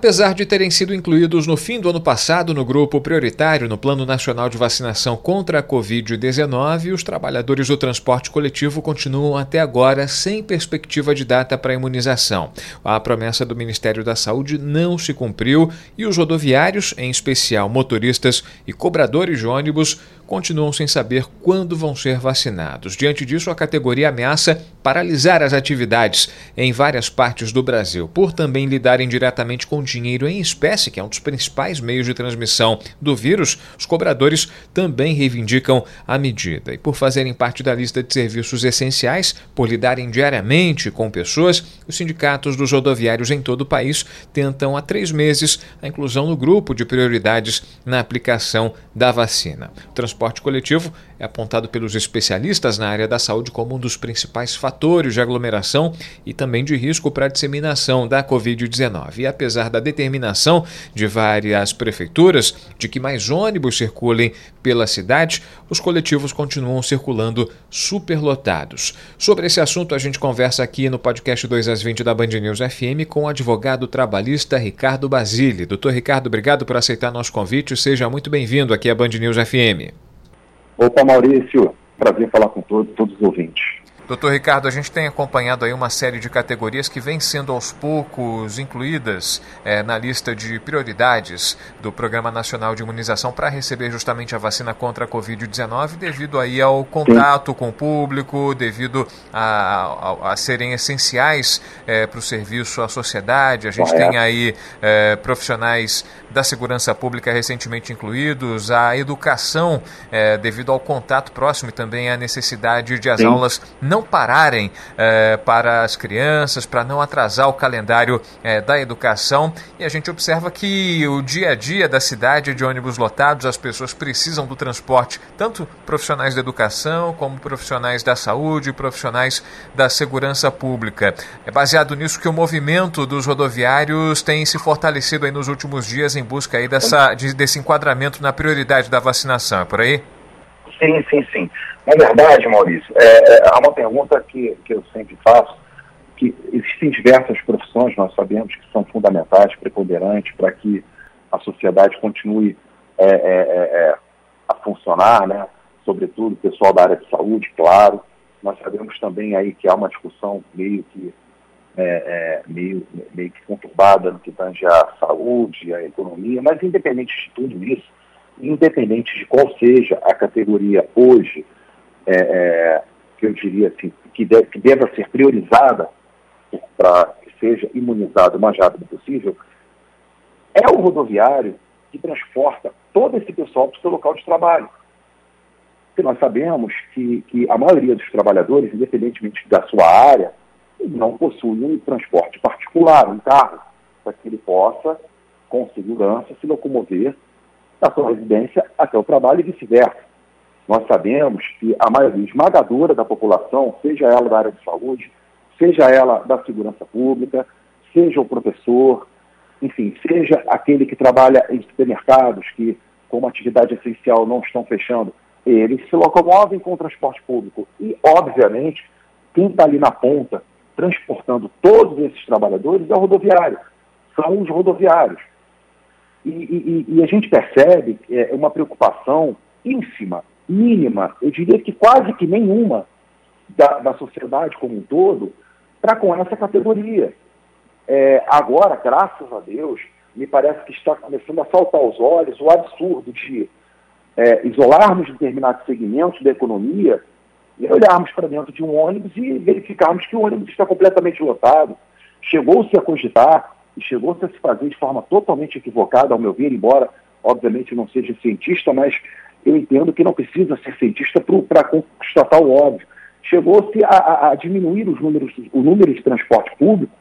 Apesar de terem sido incluídos no fim do ano passado no grupo prioritário no Plano Nacional de Vacinação contra a Covid-19, os trabalhadores do transporte coletivo continuam até agora sem perspectiva de data para imunização. A promessa do Ministério da Saúde não se cumpriu e os rodoviários, em especial motoristas e cobradores de ônibus, continuam sem saber quando vão ser vacinados. Diante disso, a categoria ameaça paralisar as atividades em várias partes do Brasil, por também lidarem diretamente com dinheiro em espécie, que é um dos principais meios de transmissão do vírus. Os cobradores também reivindicam a medida. E por fazerem parte da lista de serviços essenciais, por lidarem diariamente com pessoas, os sindicatos dos rodoviários em todo o país tentam há três meses a inclusão no grupo de prioridades na aplicação da vacina. O transporte coletivo é apontado pelos especialistas na área da saúde como um dos principais fatores de aglomeração e também de risco para a disseminação da Covid-19. E apesar da determinação de várias prefeituras de que mais ônibus circulem pela cidade, os coletivos continuam circulando superlotados. Sobre esse assunto, a gente conversa aqui no podcast 2 às 20 da Band News FM com o advogado trabalhista Ricardo Basile. Doutor Ricardo, obrigado por aceitar nosso convite. Seja muito bem-vindo aqui à Band News FM. Opa, Maurício, prazer falar com todos, todos os ouvintes. Doutor Ricardo, a gente tem acompanhado aí uma série de categorias que vem sendo aos poucos incluídas é, na lista de prioridades do Programa Nacional de Imunização para receber justamente a vacina contra a Covid-19, devido aí ao contato com o público, devido a, a, a serem essenciais é, para o serviço à sociedade. A gente tem aí é, profissionais da segurança pública recentemente incluídos, a educação devido ao contato próximo e também a necessidade de as Sim. aulas não não pararem é, para as crianças, para não atrasar o calendário é, da educação. E a gente observa que o dia a dia da cidade de ônibus lotados, as pessoas precisam do transporte, tanto profissionais da educação, como profissionais da saúde, profissionais da segurança pública. É baseado nisso que o movimento dos rodoviários tem se fortalecido nos últimos dias em busca aí dessa, de, desse enquadramento na prioridade da vacinação. É por aí? Sim, sim, sim. Na verdade, Maurício, é, é, há uma pergunta que, que eu sempre faço, que existem diversas profissões, nós sabemos que são fundamentais, preponderantes, para que a sociedade continue é, é, é, é, a funcionar, né? sobretudo o pessoal da área de saúde, claro. Nós sabemos também aí que há uma discussão meio que, meio, meio que conturbada no que tange a saúde, a economia, mas independente de tudo isso, independente de qual seja a categoria hoje, é, é, que eu diria assim, que, deve, que deva ser priorizada para que seja imunizado o mais rápido possível, é o rodoviário que transporta todo esse pessoal para o seu local de trabalho. Porque nós sabemos que, que a maioria dos trabalhadores, independentemente da sua área, não possui um transporte particular, um carro, para que ele possa, com segurança, se locomover da sua residência até o trabalho e vice-versa. Nós sabemos que a maioria esmagadora da população, seja ela da área de saúde, seja ela da segurança pública, seja o professor, enfim, seja aquele que trabalha em supermercados que, como atividade essencial, não estão fechando, eles se locomovem com o transporte público. E, obviamente, quem está ali na ponta, transportando todos esses trabalhadores, é o rodoviário. São os rodoviários. E, e, e a gente percebe é, uma preocupação ínfima, mínima, eu diria que quase que nenhuma da, da sociedade como um todo, para com essa categoria. É, agora, graças a Deus, me parece que está começando a saltar aos olhos o absurdo de é, isolarmos determinados segmentos da economia e olharmos para dentro de um ônibus e verificarmos que o ônibus está completamente lotado. Chegou-se a cogitar e chegou-se a se fazer de forma totalmente equivocada, ao meu ver, embora, obviamente, não seja cientista, mas eu entendo que não precisa ser cientista para constatar o óbvio. Chegou-se a, a, diminuir os números, o número de transporte público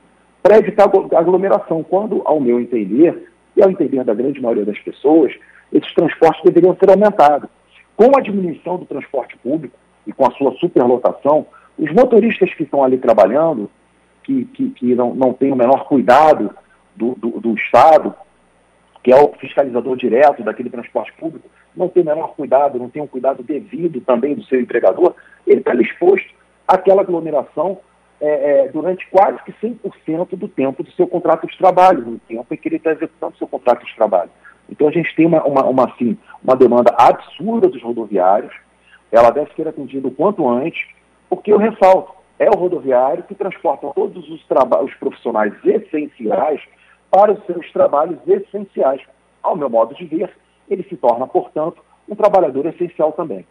para evitar aglomeração, quando, ao meu entender, e ao entender da grande maioria das pessoas, esses transportes deveriam ser aumentados. Com a diminuição do transporte público e com a sua superlotação, os motoristas que estão ali trabalhando, que, que, que não, não têm o menor cuidado do, do, do Estado, que é o fiscalizador direto daquele transporte público, não tem o menor cuidado, não tem um cuidado devido também do seu empregador, ele está exposto àquela aglomeração é, é, durante quase que 100% do tempo do seu contrato de trabalho, no tempo em que ele está executando o seu contrato de trabalho. Então a gente tem uma, uma, uma, assim, uma demanda absurda dos rodoviários, ela deve ser atendida o quanto antes, porque eu ressalto, é o rodoviário que transporta todos os, os profissionais essenciais para os seus trabalhos essenciais. Ao meu modo de ver, ele se torna, portanto, um trabalhador essencial também.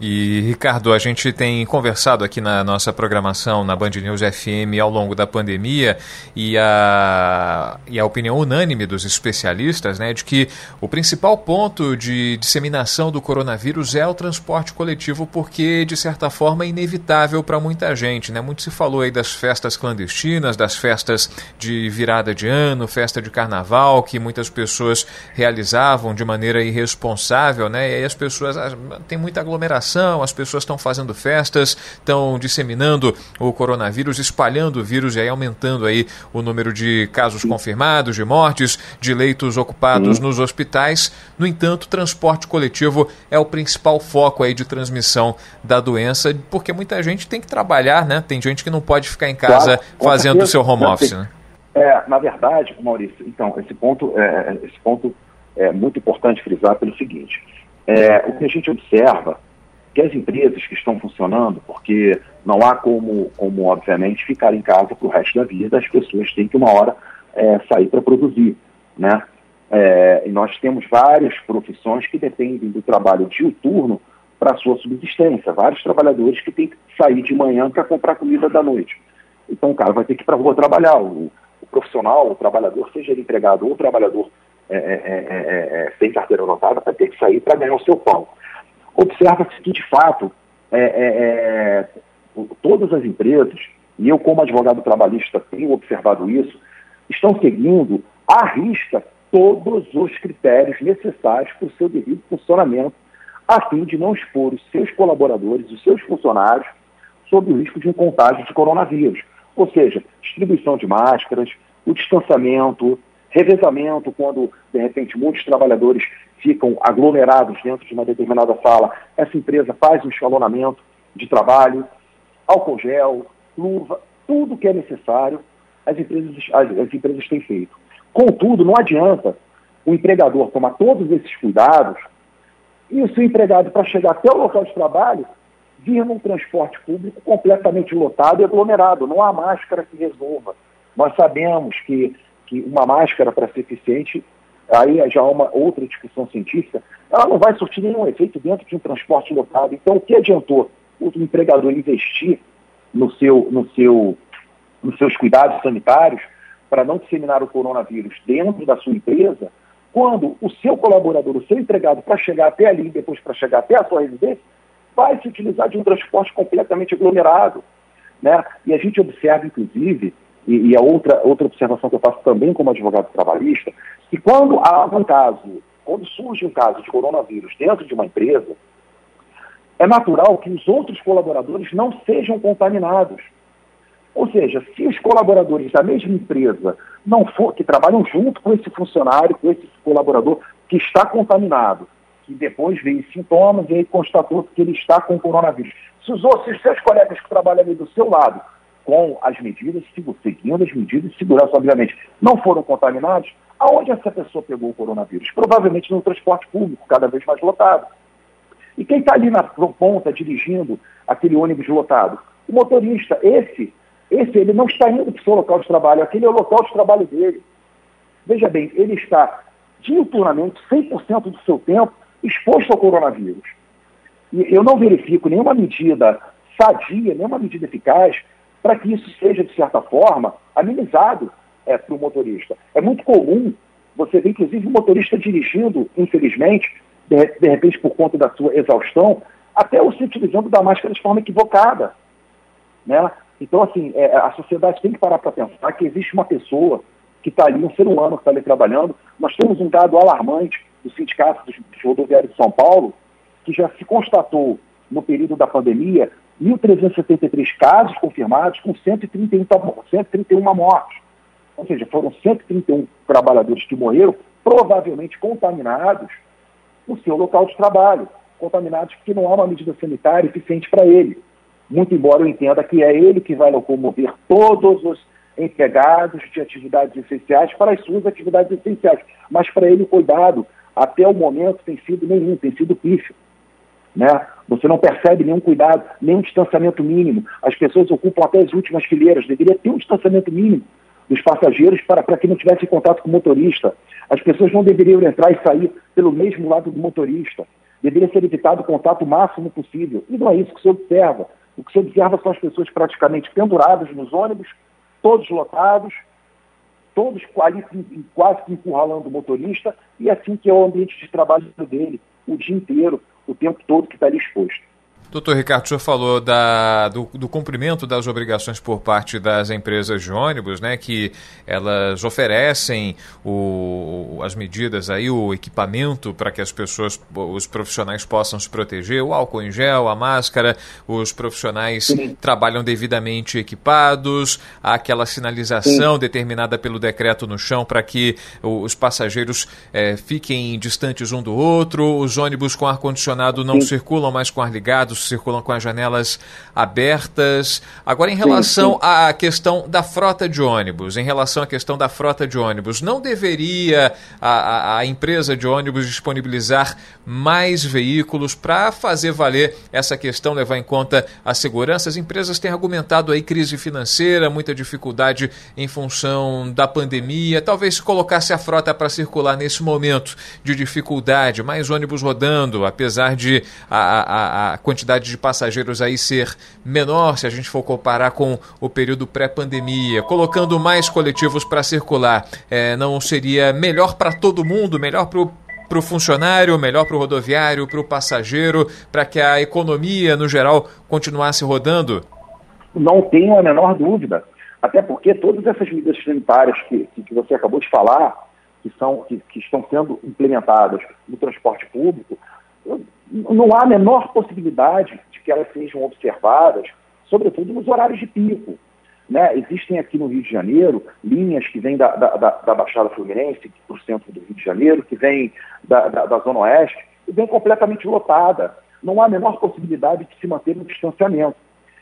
E, Ricardo, a gente tem conversado aqui na nossa programação na Band News FM ao longo da pandemia e a, e a opinião unânime dos especialistas né, de que o principal ponto de disseminação do coronavírus é o transporte coletivo, porque, de certa forma, é inevitável para muita gente. Né? Muito se falou aí das festas clandestinas, das festas de virada de ano, festa de carnaval, que muitas pessoas realizavam de maneira irresponsável, né? e aí as pessoas ah, têm muita aglomeração as pessoas estão fazendo festas, estão disseminando o coronavírus, espalhando o vírus e aí aumentando aí o número de casos confirmados, de mortes, de leitos ocupados nos hospitais. No entanto, transporte coletivo é o principal foco aí de transmissão da doença, porque muita gente tem que trabalhar, né? Tem gente que não pode ficar em casa claro, fazendo o seu home office, né? É, na verdade, Maurício, então, esse ponto, é, esse ponto é muito importante frisar pelo seguinte. É, o que a gente observa que as empresas que estão funcionando, porque não há como, como obviamente, ficar em casa para o resto da vida, as pessoas têm que uma hora é, sair para produzir, né? É, e nós temos várias profissões que dependem do trabalho diuturno para a sua subsistência, vários trabalhadores que têm que sair de manhã para comprar comida da noite. Então o cara vai ter que ir para a rua trabalhar, o, o, profissional, o trabalhador, seja ele empregado ou trabalhador é, é, é, é sem carteira anotada, vai ter que sair para ganhar o seu pão observa-se que, de fato, é, é, é, todas as empresas, e eu, como advogado trabalhista, tenho observado isso, estão seguindo à risca todos os critérios necessários para o seu devido funcionamento, a fim de não expor os seus colaboradores, os seus funcionários, sob o risco de um contágio de coronavírus. Ou seja, distribuição de máscaras, o distanciamento, revezamento, quando, de repente, muitos trabalhadores ficam aglomerados dentro de uma determinada sala, essa empresa faz um escalonamento de trabalho, álcool gel, luva, tudo que é necessário, as empresas, as, as empresas têm feito. Contudo, não adianta o empregador tomar todos esses cuidados e o seu empregado, para chegar até o local de trabalho, vir num transporte público completamente lotado e aglomerado. Não há máscara que resolva. Nós sabemos que, que uma máscara, para ser eficiente, aí já há uma outra discussão científica, ela não vai surtir nenhum efeito dentro de um transporte lotado. Então, o que adiantou o empregador investir no seu, no seu, nos seus cuidados sanitários para não disseminar o coronavírus dentro da sua empresa, quando o seu colaborador, o seu empregado, para chegar até ali depois para chegar até a sua residência, vai se utilizar de um transporte completamente aglomerado. Né? E a gente observa, inclusive, e, e a outra, outra observação que eu faço também como advogado trabalhista, que quando há um caso, quando surge um caso de coronavírus dentro de uma empresa, é natural que os outros colaboradores não sejam contaminados. Ou seja, se os colaboradores da mesma empresa não for, que trabalham junto com esse funcionário, com esse colaborador que está contaminado, que depois veio sintomas e aí constatou que ele está com coronavírus. Se os, outros, se os seus colegas que trabalham ali do seu lado com as medidas, seguindo as medidas de segurança, obviamente, não foram contaminados, aonde essa pessoa pegou o coronavírus? Provavelmente no transporte público, cada vez mais lotado. E quem está ali na ponta dirigindo aquele ônibus lotado? O motorista, esse, esse ele não está indo para o seu local de trabalho, aquele é o local de trabalho dele. Veja bem, ele está diuturnamente, 100% do seu tempo, exposto ao coronavírus. E eu não verifico nenhuma medida sadia, nenhuma medida eficaz para que isso seja, de certa forma, amenizado é, para o motorista. É muito comum você ver, inclusive, o motorista dirigindo, infelizmente, de, de repente por conta da sua exaustão, até o se utilizando da máscara de forma equivocada. Né? Então, assim, é, a sociedade tem que parar para pensar que existe uma pessoa que está ali, um ser humano que está ali trabalhando. Nós temos um dado alarmante do Sindicato dos Rodoviários de São Paulo, que já se constatou no período da pandemia 1.373 casos confirmados com 131, 131 mortes. Ou seja, foram 131 trabalhadores que morreram, provavelmente contaminados no seu local de trabalho. Contaminados porque não há uma medida sanitária eficiente para ele. Muito embora eu entenda que é ele que vai locomover todos os empregados de atividades essenciais para as suas atividades essenciais. Mas para ele cuidado, até o momento, tem sido nenhum, tem sido pífio. Né? Você não percebe nenhum cuidado, nenhum distanciamento mínimo. As pessoas ocupam até as últimas fileiras. Deveria ter um distanciamento mínimo dos passageiros para, para que não tivesse contato com o motorista. As pessoas não deveriam entrar e sair pelo mesmo lado do motorista. Deveria ser evitado o contato máximo possível. E não é isso que se observa. O que se observa são as pessoas praticamente penduradas nos ônibus, todos lotados, todos quase, quase que encurralando o motorista, e assim que é o ambiente de trabalho dele, o dia inteiro, o tempo todo que está ali exposto. Doutor Ricardo, o senhor falou da, do, do, cumprimento das obrigações por parte das empresas de ônibus, né, que elas oferecem o, as medidas aí, o equipamento para que as pessoas, os profissionais possam se proteger, o álcool em gel, a máscara, os profissionais Sim. trabalham devidamente equipados, há aquela sinalização Sim. determinada pelo decreto no chão para que os passageiros é, fiquem distantes um do outro, os ônibus com ar-condicionado não Sim. circulam mais com ar ligado, circulam com as janelas abertas. Agora, em relação sim, sim. à questão da frota de ônibus, em relação à questão da frota de ônibus, não deveria a, a, a empresa de ônibus disponibilizar mais veículos para fazer valer essa questão, levar em conta a segurança? As empresas têm argumentado aí crise financeira, muita dificuldade em função da pandemia. Talvez se colocasse a frota para circular nesse momento de dificuldade, mais ônibus rodando, apesar de a, a, a quantidade quantidade de passageiros aí ser menor, se a gente for comparar com o período pré-pandemia, colocando mais coletivos para circular, é, não seria melhor para todo mundo, melhor para o para o funcionário, melhor para o rodoviário, para o passageiro, para que a economia, no geral, continuasse rodando? Não tenho a menor dúvida. Até porque todas essas medidas sanitárias que, que você acabou de falar, que, são, que, que estão sendo implementadas no transporte público, não há a menor possibilidade de que elas sejam observadas, sobretudo nos horários de pico. Né? Existem aqui no Rio de Janeiro linhas que vêm da, da, da Baixada Fluminense, para o centro do Rio de Janeiro, que vêm da, da, Zona Oeste, e vem completamente lotada. Não há a menor possibilidade de se manter no distanciamento.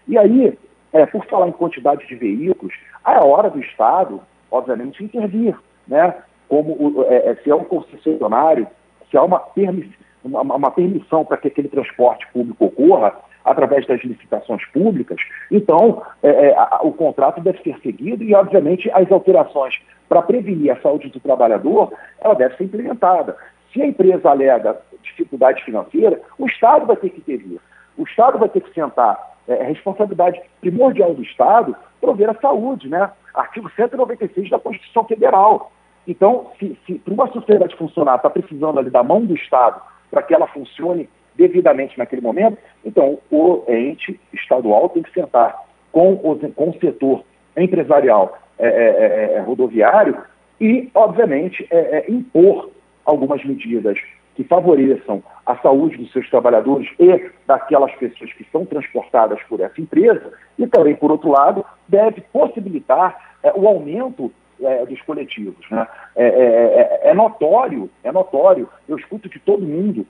E aí, é, por falar em quantidade de veículos, é hora do Estado, obviamente, intervir. Né? Como é, é, se é um concessionário, se há uma permissão uma, uma permissão para que aquele transporte público ocorra através das licitações públicas, então é, é, a, o contrato deve ser seguido e, obviamente, as alterações para prevenir a saúde do trabalhador, ela deve ser implementada. Se a empresa alega dificuldade financeira, o Estado vai ter que intervir. O Estado vai ter que sentar. É, responsabilidade primordial do Estado prover a saúde, né? Artigo 196 da Constituição Federal. Então, se, se para uma sociedade funcionar, está precisando ali da mão do Estado para que ela funcione devidamente naquele momento, então o ente estadual tem que sentar com o, com o setor empresarial é, é, é, é rodoviário e, obviamente, é, é, impor algumas medidas que favoreçam a saúde dos seus trabalhadores e daquelas pessoas que são transportadas por essa empresa, e também, por outro lado, deve possibilitar o aumento é, dos coletivos. Né? É, é, é, é, notório, é notório, eu escuto de todo mundo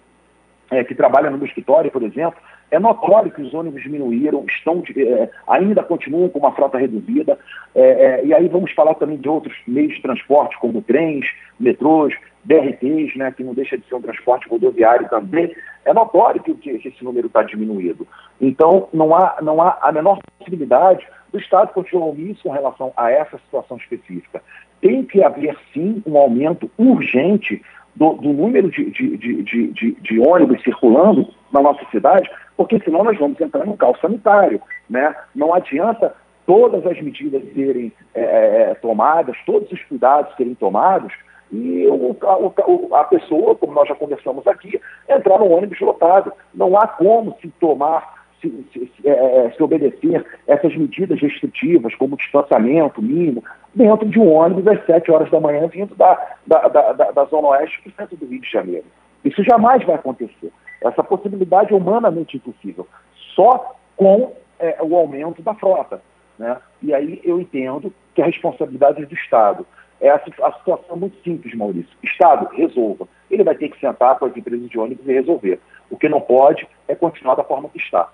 é, que trabalha no meu escritório, por exemplo, é notório que os ônibus diminuíram, estão, ainda continuam com uma frota reduzida, e aí vamos falar também de outros meios de transporte, como trens, metrôs, BRTs, né, que não deixa de ser um transporte rodoviário também, é notório que, que esse número está diminuído. Então, não há, não há a menor possibilidade do Estado continuar omisso com relação a essa situação específica. Tem que haver, sim, um aumento urgente do, do número de, de, de, de, ônibus circulando na nossa cidade, porque senão nós vamos entrar num caos sanitário. Né? Não adianta todas as medidas serem é, é, é tomadas, todos os cuidados serem tomados, e o, a, a, pessoa, como nós já conversamos aqui, entrar no ônibus lotado. Não há como se tomar se, se, é, é, se, obedecer essas medidas restritivas, como distanciamento mínimo, dentro de um ônibus às 7 horas da manhã, vindo da, da, da, da Zona Oeste para o centro do Rio de Janeiro. Isso jamais vai acontecer. Essa possibilidade é humanamente impossível, só com é, o aumento da frota. Né? E aí eu entendo que a responsabilidade é do Estado. É a, situação muito simples, Maurício. Estado, resolva. Ele vai ter que sentar com as empresas de ônibus e resolver. O que não pode é continuar da forma que está.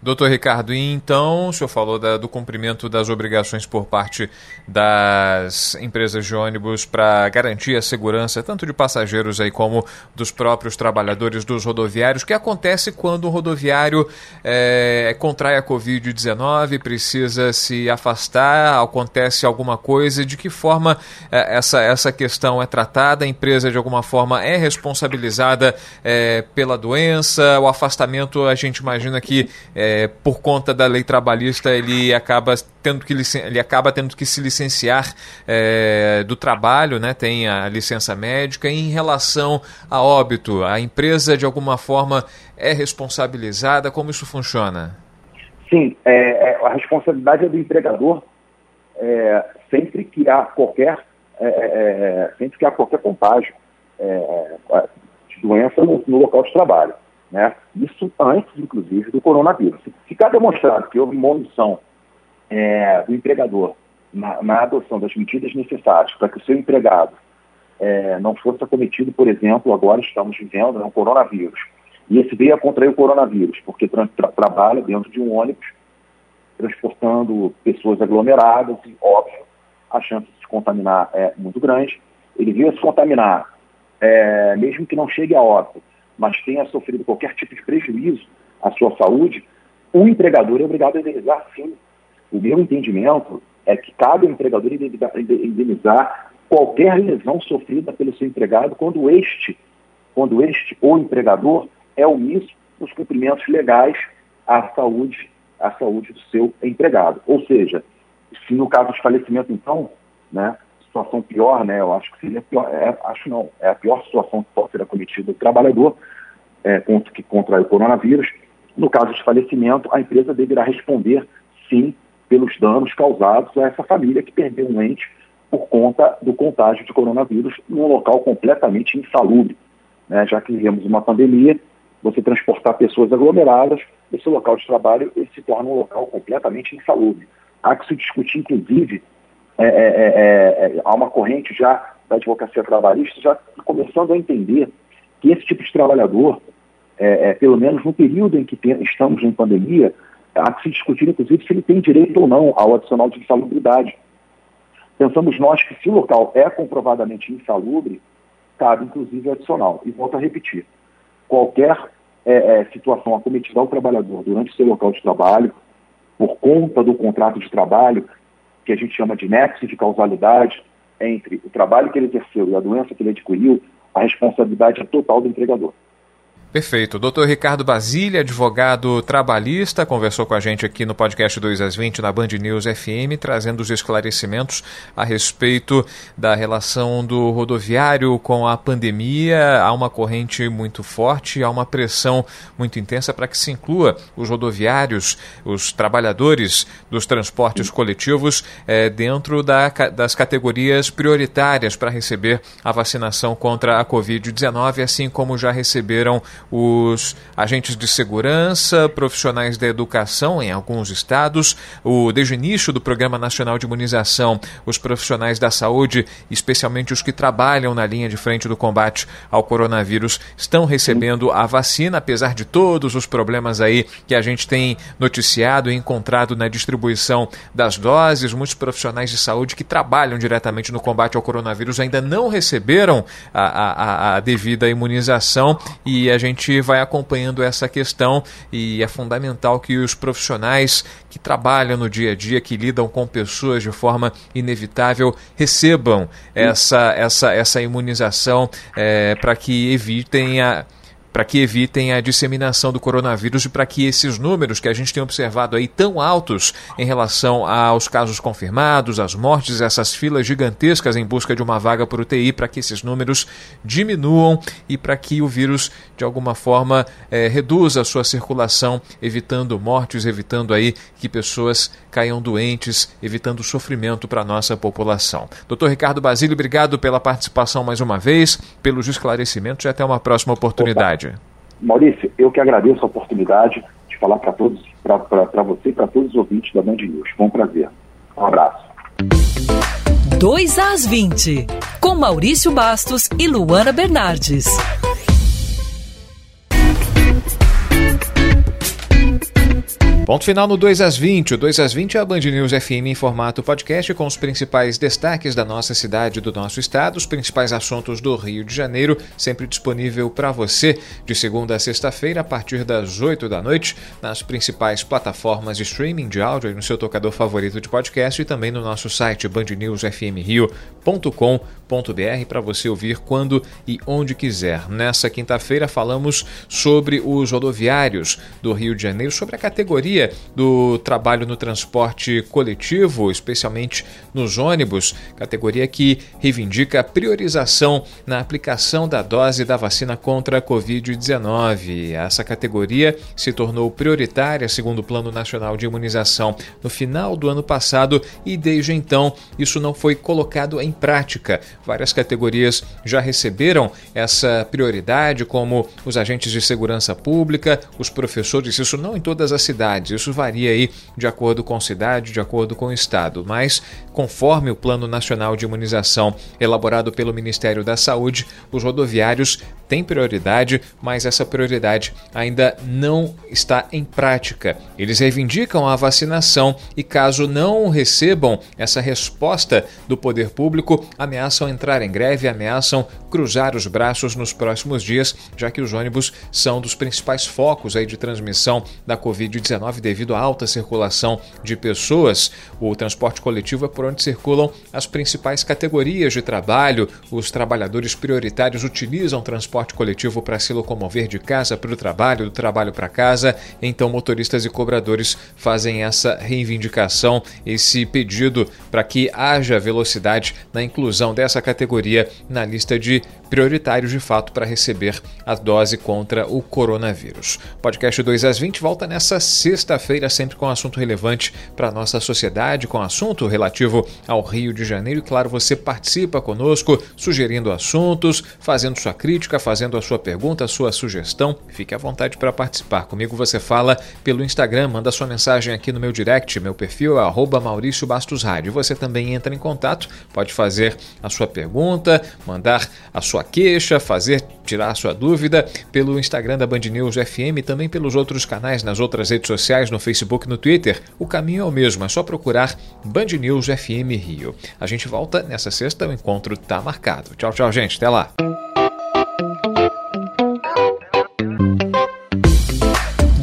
Doutor Ricardo, e então o senhor falou da, do cumprimento das obrigações por parte das empresas de ônibus para garantir a segurança tanto de passageiros aí como dos próprios trabalhadores dos rodoviários. O que acontece quando o rodoviário é, contrai a Covid-19, precisa se afastar, acontece alguma coisa? De que forma é, essa, essa questão é tratada? A empresa de alguma forma é responsabilizada é, pela doença? O afastamento a gente imagina que é, por conta da lei trabalhista, ele acaba tendo que, ele acaba tendo que se licenciar é, do trabalho, né? tem a licença médica. Em relação a óbito, a empresa de alguma forma é responsabilizada? Como isso funciona? Sim, é, é a responsabilidade é do empregador é, sempre que há qualquer sempre que há qualquer contágio de doença no, no local de trabalho. Né? Isso antes, inclusive, do coronavírus. Se ficar demonstrado que houve omissão é, do empregador na, na, adoção das medidas necessárias para que o seu empregado é, não fosse acometido, por exemplo, agora estamos vivendo né, um coronavírus, e esse veio a contrair o coronavírus, porque tra tra trabalha dentro de um ônibus, transportando pessoas aglomeradas, e, óbvio, a chance de se contaminar é muito grande. Ele veio a se contaminar, é, mesmo que não chegue a óbito, mas tenha sofrido qualquer tipo de prejuízo à sua saúde, o empregador é obrigado a indenizar sim. O meu entendimento é que cabe ao empregador indenizar qualquer lesão sofrida pelo seu empregado quando este, quando este ou empregador é omisso nos cumprimentos legais à saúde, à saúde do seu empregado. Ou seja, se no caso de falecimento, então, né, situação pior, né? Eu acho que seria pior, é, acho não, é a pior situação que pode ser acometida do trabalhador é, que contrai o coronavírus. No caso de falecimento, a empresa deverá responder, sim, pelos danos causados a essa família que perdeu um ente por conta do contágio de coronavírus num local completamente insalubre. Né? Já que vivemos uma pandemia, você transportar pessoas aglomeradas, esse local de trabalho se torna um local completamente insalubre. Há que se discutir, inclusive, é é, é, é, é, há uma corrente já da advocacia trabalhista já começando a entender que esse tipo de trabalhador, é, pelo menos no período em que tem, estamos em pandemia, há que se discutir, inclusive, se ele tem direito ou não ao adicional de insalubridade. Pensamos nós que se o local é comprovadamente insalubre, cabe inclusive adicional. E volto a repetir, qualquer situação acometida ao trabalhador durante seu local de trabalho, por conta do contrato de trabalho, que a gente chama de nexo de causalidade entre o trabalho que ele exerceu e a doença que ele adquiriu, a responsabilidade é total do empregador. Perfeito. Doutor Ricardo Basília, advogado trabalhista, conversou com a gente aqui no podcast 2 às 20 na Band News FM, trazendo os esclarecimentos a respeito da relação do rodoviário com a pandemia. Há uma corrente muito forte, há uma pressão muito intensa para que se inclua os rodoviários, os trabalhadores dos transportes coletivos, eh, dentro da, das categorias prioritárias para receber a vacinação contra a Covid-19, assim como já receberam os agentes de segurança, profissionais da educação em alguns estados, o, desde o início do Programa Nacional de Imunização, os profissionais da saúde, especialmente os que trabalham na linha de frente do combate ao coronavírus, estão recebendo a vacina, apesar de todos os problemas aí que a gente tem noticiado e encontrado na distribuição das doses. Muitos profissionais de saúde que trabalham diretamente no combate ao coronavírus ainda não receberam a, a, a devida imunização e a gente gente vai acompanhando essa questão e é fundamental que os profissionais que trabalham no dia a dia, que lidam com pessoas de forma inevitável, recebam essa, essa, essa imunização é, para que evitem a para que evitem a disseminação do coronavírus e para que esses números que a gente tem observado aí tão altos em relação aos casos confirmados, as mortes, essas filas gigantescas em busca de uma vaga por UTI, para que esses números diminuam e para que o vírus de alguma forma é, reduza a sua circulação, evitando mortes, evitando aí que pessoas caiam doentes, evitando sofrimento para a nossa população. Doutor Ricardo Basílio, obrigado pela participação mais uma vez, pelos esclarecimentos e até uma próxima oportunidade. Maurício, eu que agradeço a oportunidade de falar para todos, para você e para todos os ouvintes da Band News. Foi um prazer. Um abraço. 2 às 20, com Maurício Bastos e Luana Bernardes. Ponto final no 2 às 20. O 2 às 20 é a Band News FM em formato podcast com os principais destaques da nossa cidade do nosso estado, os principais assuntos do Rio de Janeiro, sempre disponível para você de segunda a sexta-feira a partir das 8 da noite nas principais plataformas de streaming de áudio no seu tocador favorito de podcast e também no nosso site bandnewsfmrio.com.br para você ouvir quando e onde quiser. Nessa quinta-feira falamos sobre os rodoviários do Rio de Janeiro, sobre a categoria do trabalho no transporte coletivo, especialmente nos ônibus, categoria que reivindica a priorização na aplicação da dose da vacina contra a Covid-19. Essa categoria se tornou prioritária, segundo o Plano Nacional de Imunização, no final do ano passado e desde então isso não foi colocado em prática. Várias categorias já receberam essa prioridade, como os agentes de segurança pública, os professores, isso não em todas as cidades isso varia aí de acordo com cidade, de acordo com estado, mas conforme o Plano Nacional de Imunização elaborado pelo Ministério da Saúde, os rodoviários têm prioridade, mas essa prioridade ainda não está em prática. Eles reivindicam a vacinação e, caso não recebam essa resposta do poder público, ameaçam entrar em greve, ameaçam cruzar os braços nos próximos dias, já que os ônibus são dos principais focos aí de transmissão da Covid-19 devido à alta circulação de pessoas. O transporte coletivo é por onde circulam as principais categorias de trabalho. Os trabalhadores prioritários utilizam transporte coletivo para se locomover de casa para o trabalho, do trabalho para casa. Então, motoristas e cobradores fazem essa reivindicação, esse pedido para que haja velocidade na inclusão dessa categoria na lista de prioritários de fato para receber a dose contra o coronavírus. Podcast 2 às 20 volta nessa sexta-feira, sempre com assunto relevante para a nossa sociedade, com assunto relativo ao Rio de Janeiro. E claro, você participa conosco, sugerindo assuntos, fazendo sua crítica, fazendo a sua pergunta, a sua sugestão. Fique à vontade para participar. Comigo você fala pelo Instagram, manda sua mensagem aqui no meu direct, meu perfil é Maurício Bastos Rádio. Você também entra em contato, pode fazer a sua pergunta, mandar a sua queixa, fazer, tirar a sua dúvida pelo Instagram da Band News FM e também pelos outros canais nas outras redes sociais, no Facebook e no Twitter. O caminho é o mesmo, é só procurar Band News FM Rio. A gente volta nessa sexta, o encontro tá marcado. Tchau, tchau, gente. Até lá.